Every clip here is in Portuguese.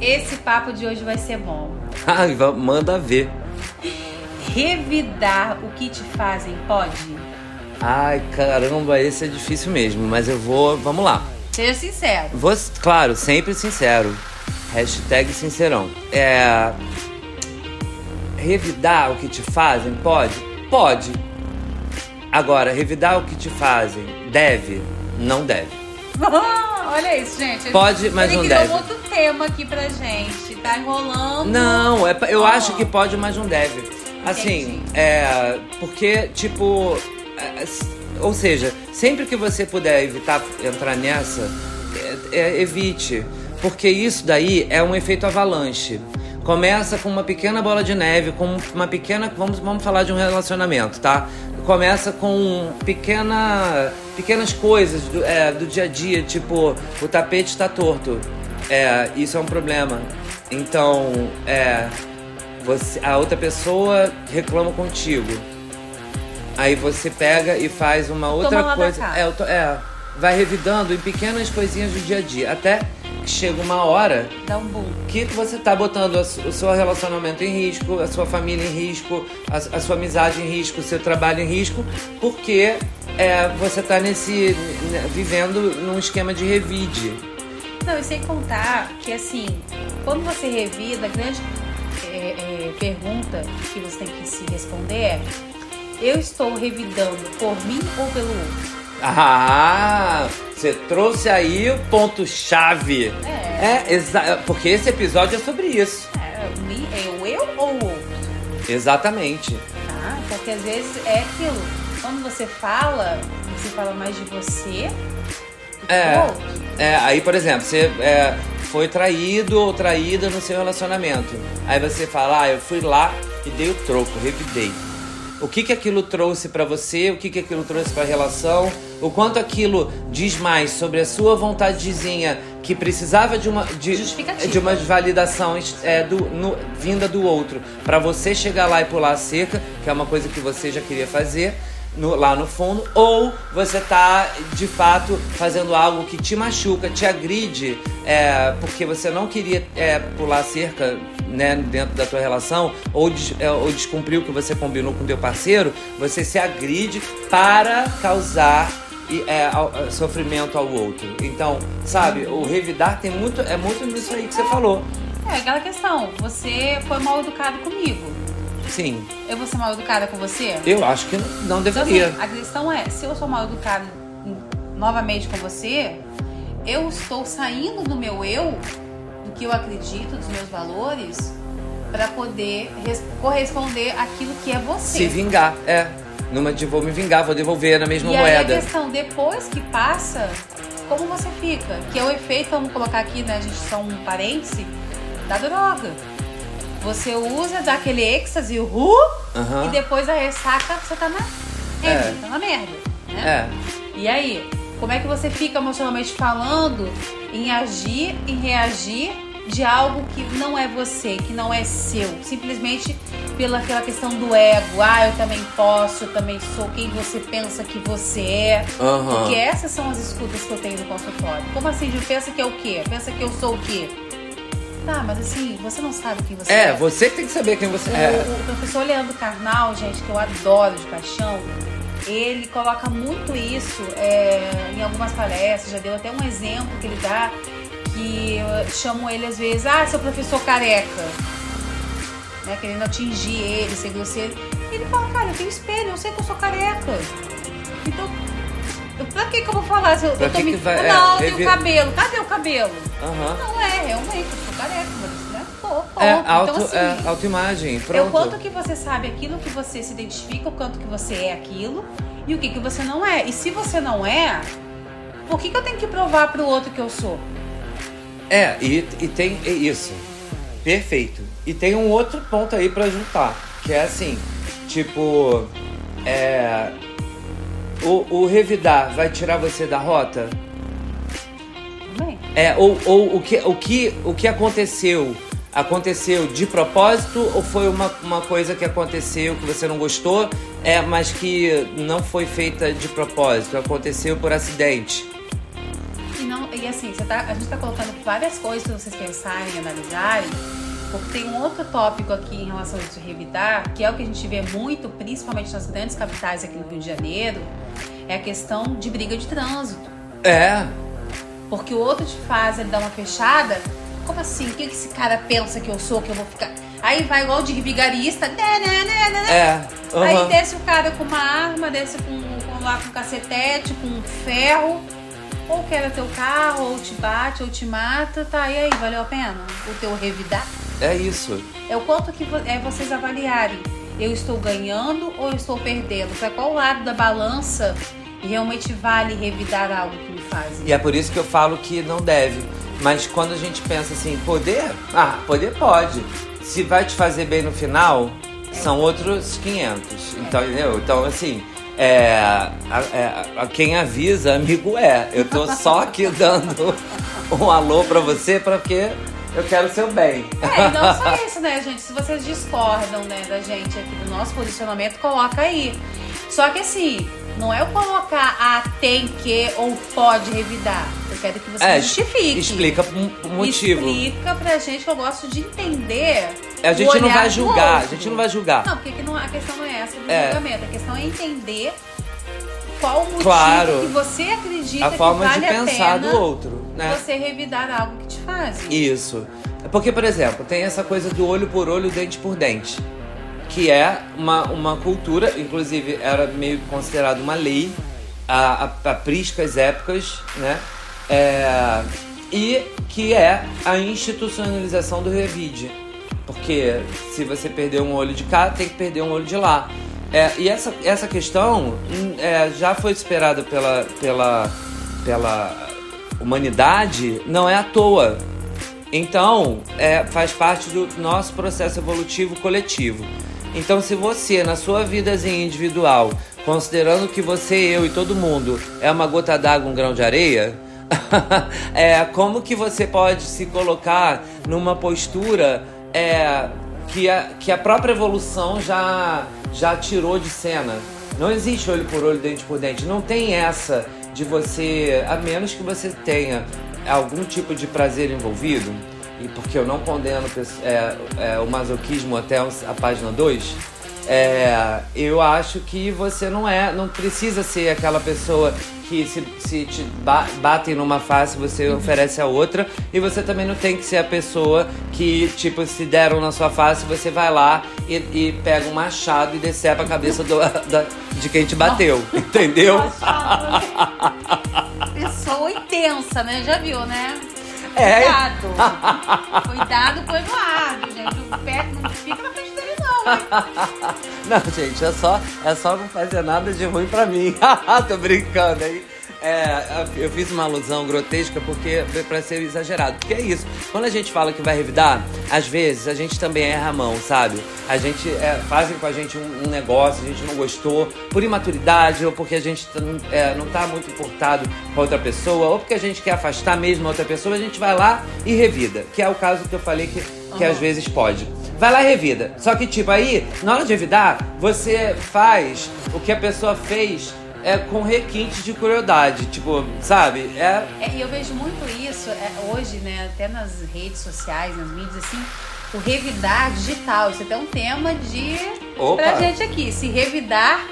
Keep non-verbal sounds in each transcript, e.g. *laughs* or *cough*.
Esse papo de hoje vai ser bom. *laughs* Ai, va- manda ver. Revidar o que te fazem pode? Ai, caramba, esse é difícil mesmo, mas eu vou. Vamos lá. Seja sincero. Vou, claro, sempre sincero. Hashtag sincerão. É. Revidar o que te fazem? Pode? Pode. Agora, revidar o que te fazem deve? Não deve. *laughs* Olha isso, gente. Pode, mas Ele não deve. um outro tema aqui pra gente. Tá enrolando. Não, é, eu Ó. acho que pode, mas não deve. Assim, Entendi. é. Porque, tipo. é, s- ou seja, sempre que você puder evitar entrar nessa, é- é, evite. Porque isso daí é um efeito avalanche. Começa com uma pequena bola de neve, com uma pequena. Vamos, vamos falar de um relacionamento, tá? Começa com pequena, pequenas coisas do, é, do dia a dia, tipo, o tapete está torto. É, isso é um problema. Então, é, você, a outra pessoa reclama contigo. Aí você pega e faz uma outra da coisa. É, é, vai revidando em pequenas coisinhas do dia a dia. Até que chega uma hora Dá um boom. que você tá botando o seu relacionamento em risco, a sua família em risco, a, a sua amizade em risco, o seu trabalho em risco, porque é, você tá nesse. né, vivendo num esquema de revide. Não, e sem contar que assim, quando você revida, a grande é, é, pergunta que você tem que se responder é: eu estou revidando por mim ou pelo outro? Ah, você trouxe aí o ponto-chave. É. É, exa- porque esse episódio é sobre isso. É, o mi- é o eu ou o outro? Exatamente. Tá? Porque às vezes é aquilo. Quando você fala, você fala mais de você do que É. do outro. É, aí, por exemplo, você é, foi traído ou traída no seu relacionamento. Aí você fala, ah, eu fui lá e dei o troco, revidei. O que que aquilo trouxe pra você? O que que aquilo trouxe pra relação? O quanto aquilo diz mais sobre a sua vontadezinha que precisava de uma de, de uma validação é, do, no- vinda do outro pra você chegar lá e pular a cerca, que é uma coisa que você já queria fazer no- lá no fundo, ou você tá de fato fazendo algo que te machuca, te agride, é, porque você não queria é, pular a cerca né, dentro da tua relação, ou, des, é, ou descumprir o que você combinou com teu parceiro, você se agride para causar e, é, é, sofrimento ao outro. Então, sabe, o revidar tem muito, é muito nisso aí que você falou. É aquela questão, você foi mal educado comigo. Sim, Eu vou ser mal educada com você? eu acho que não Então, deveria. assim, a questão é, se eu sou mal educada novamente com você, eu estou saindo do meu eu, que eu acredito, dos meus valores, para poder res- corresponder àquilo que é você. Se vingar, é. Numa de vou me vingar, vou devolver na mesma e aí moeda. a questão, depois que passa, como você fica? Que é o efeito, vamos colocar aqui, né? A gente só um parêntese, da droga. Você usa, dá aquele êxtase, o ru, e depois a ressaca, você tá na É. merda, tá na merda. Né? É. E aí, como é que você fica emocionalmente falando em agir, em reagir de algo que não é você, que não é seu? Simplesmente pela aquela questão do ego. Ah, eu também posso, eu também sou quem você pensa que você é. Aham. Porque essas são as escutas que eu tenho no consultório. Como assim, Ju? Pensa que é o quê? Pensa que eu sou o quê? Tá, mas assim, você não sabe quem você é. É, você que tem que saber quem você O, é. o professor Leandro Carnal, gente, que eu adoro de paixão, ele coloca muito isso é, em algumas palestras, já deu até um exemplo que ele dá, que chamam ele às vezes, ah, seu professor careca, né, querendo atingir ele, ser grosseiro. Ele fala, cara, eu tenho espelho, eu sei que eu sou careca. Então, pra que que eu vou falar? Se eu, Pra eu tô me... vai- Não, é, tenho revi- cabelo. Cadê o cabelo? Aham. Não é, realmente, eu sou careca, mas né? Pô, ponto. É, auto, então, assim, é autoimagem, é o quanto que você sabe aquilo que você se identifica, o quanto que você é aquilo e o que que você não é. E se você não é, por que, que eu tenho que provar pro outro que eu sou? É, e, e tem é isso. Perfeito. E tem um outro ponto aí pra juntar, que é assim, tipo, é o, o revidar vai tirar você da rota? Também. É, ou, ou o, que, o, que, o que aconteceu? Aconteceu de propósito ou foi uma, uma coisa que aconteceu que você não gostou, é, mas que não foi feita de propósito, aconteceu por acidente? E não, e assim, você tá, a gente tá colocando várias coisas para vocês pensarem, analisarem, porque tem um outro tópico aqui em relação a isso revidar, que é o que a gente vê muito, principalmente nas grandes capitais aqui no Rio de Janeiro, é a questão de briga de trânsito. É. Porque o outro te faz ele dar uma fechada. Como assim? O que esse cara pensa que eu sou, que eu vou ficar. Aí vai igual de vigarista. Né, né, né, É. uhum. Aí desce o cara com uma arma, desce com, com lá com um cacetete, com um ferro. Ou quebra teu carro, ou te bate, ou te mata. Tá, e aí, valeu a pena? O teu revidar? É isso. É o quanto que é vocês avaliarem. Eu estou ganhando ou eu estou perdendo? Para qual lado da balança realmente vale revidar algo que me faz? E é por isso que eu falo que não deve. Mas quando a gente pensa assim, poder? Ah, poder pode. Se vai te fazer bem no final, são outros 500. Então, entendeu? Então, assim, é, a- é, a- quem avisa, amigo é. Eu tô só aqui *laughs* dando um alô pra você, porque eu quero seu bem. É, e não só *laughs* isso, né, gente? Se vocês discordam, né, da gente aqui do nosso posicionamento, coloca aí. Só que assim, não é eu colocar a tem que ou pode revidar. Eu quero que você É, justifique. explica o motivo. Explica pra gente que eu gosto de entender. A o gente não vai julgar, a gente não vai julgar. Não, porque que não- a questão não é essa do É. julgamento. A questão é entender qual o motivo Claro. que você acredita A forma que vale de pensar a do outro, né? você revidar algo que te faz. Isso. Porque, por exemplo, tem essa coisa do olho por olho, dente por dente. Que é uma, uma cultura, inclusive era meio considerado uma lei a, a, a priscas épocas, né? É, e que é a institucionalização do revide. Porque se você perder um olho de cá, tem que perder um olho de lá. É, e essa, essa questão hum, é, já foi esperada pela, pela, pela humanidade, não é à toa. Então, é, faz parte do nosso processo evolutivo coletivo. Então, se você, na sua vidazinha individual, considerando que você, eu e todo mundo é uma gota d'água, um grão de areia, *laughs* é, como que você pode se colocar numa postura é, que, a, que a própria evolução já, já tirou de cena? Não existe olho por olho, dente por dente. Não tem essa de você, a menos que você tenha algum tipo de prazer envolvido, e porque eu não condeno é, é, o masoquismo até a página 2, é, eu acho que você não é, não precisa ser aquela pessoa que se, se te ba batem numa face, você oferece a outra, e você também não tem que ser a pessoa que, tipo, se deram na sua face, você vai lá e, e pega um machado e decepa a cabeça do- *laughs* da- de quem te bateu, *laughs* entendeu? Pessoa intensa, né? Já viu, né? É. Cuidado. Cuidado com o Eduardo, gente. O pé não fica na frente dele, não. hein? Não, gente, é só, é só não fazer nada de ruim pra mim. *laughs* Tô brincando aí. É, eu fiz uma alusão grotesca porque pra ser exagerado. Porque é isso. Quando a gente fala que vai revidar, às vezes a gente também erra a mão, sabe? A gente é, fazem com a gente um, um negócio, a gente não gostou, por imaturidade, ou porque a gente tá- é, não tá muito importado com a outra pessoa, ou porque a gente quer afastar mesmo a outra pessoa, a gente vai lá e revida. Que é o caso que eu falei que, que às vezes pode. Vai lá e revida. Só que, tipo, aí, na hora de revidar, você faz o que a pessoa fez é, com requintes de crueldade. Tipo, sabe? É. É, e eu vejo muito isso é, hoje, né? Até nas redes sociais, nas mídias, assim. O revidar digital. Isso até é um tema de. Opa. Pra gente aqui. Se revidar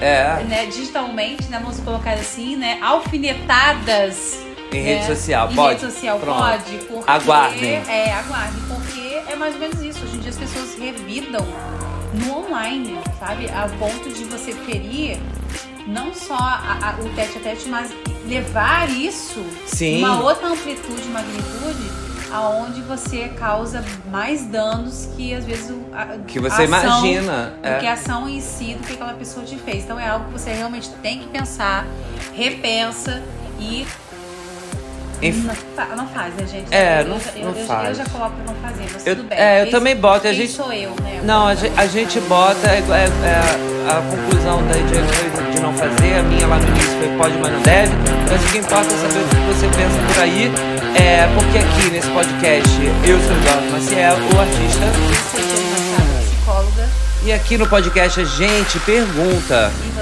É. né, digitalmente, né? Vamos colocar assim, né? Alfinetadas. Em né, rede social, em pode? rede social Pronto. pode, porque. Aguardem. É, aguardem, porque é mais ou menos isso. Hoje em dia as pessoas revidam no online, sabe? A ponto de você ferir não só a- a- o tete a tete, mas levar isso Sim. uma outra amplitude, magnitude, aonde você causa mais danos que às vezes o, a, Que você a ação, imagina, do é. que a ação em si do que aquela pessoa te fez. Então é algo que você realmente tem que pensar, repensa e Enf- não, não faz, né, gente? É, eu, não- eu, não eu, faz. Eu já coloco pra não fazer, mas Eu- tudo bem. é, eu Esse- também boto, a gente- sou eu, né? Não, a gente, a gente bota. É, é- é- a conclusão da Diego foi de não fazer, a minha lá no início foi pode, mas não deve. Mas o que importa é saber o que você pensa por aí. É, porque aqui nesse podcast eu sou o Eduardo Maciel, o artista. Sou Jane Machado, psicóloga, E aqui no podcast a gente pergunta. e.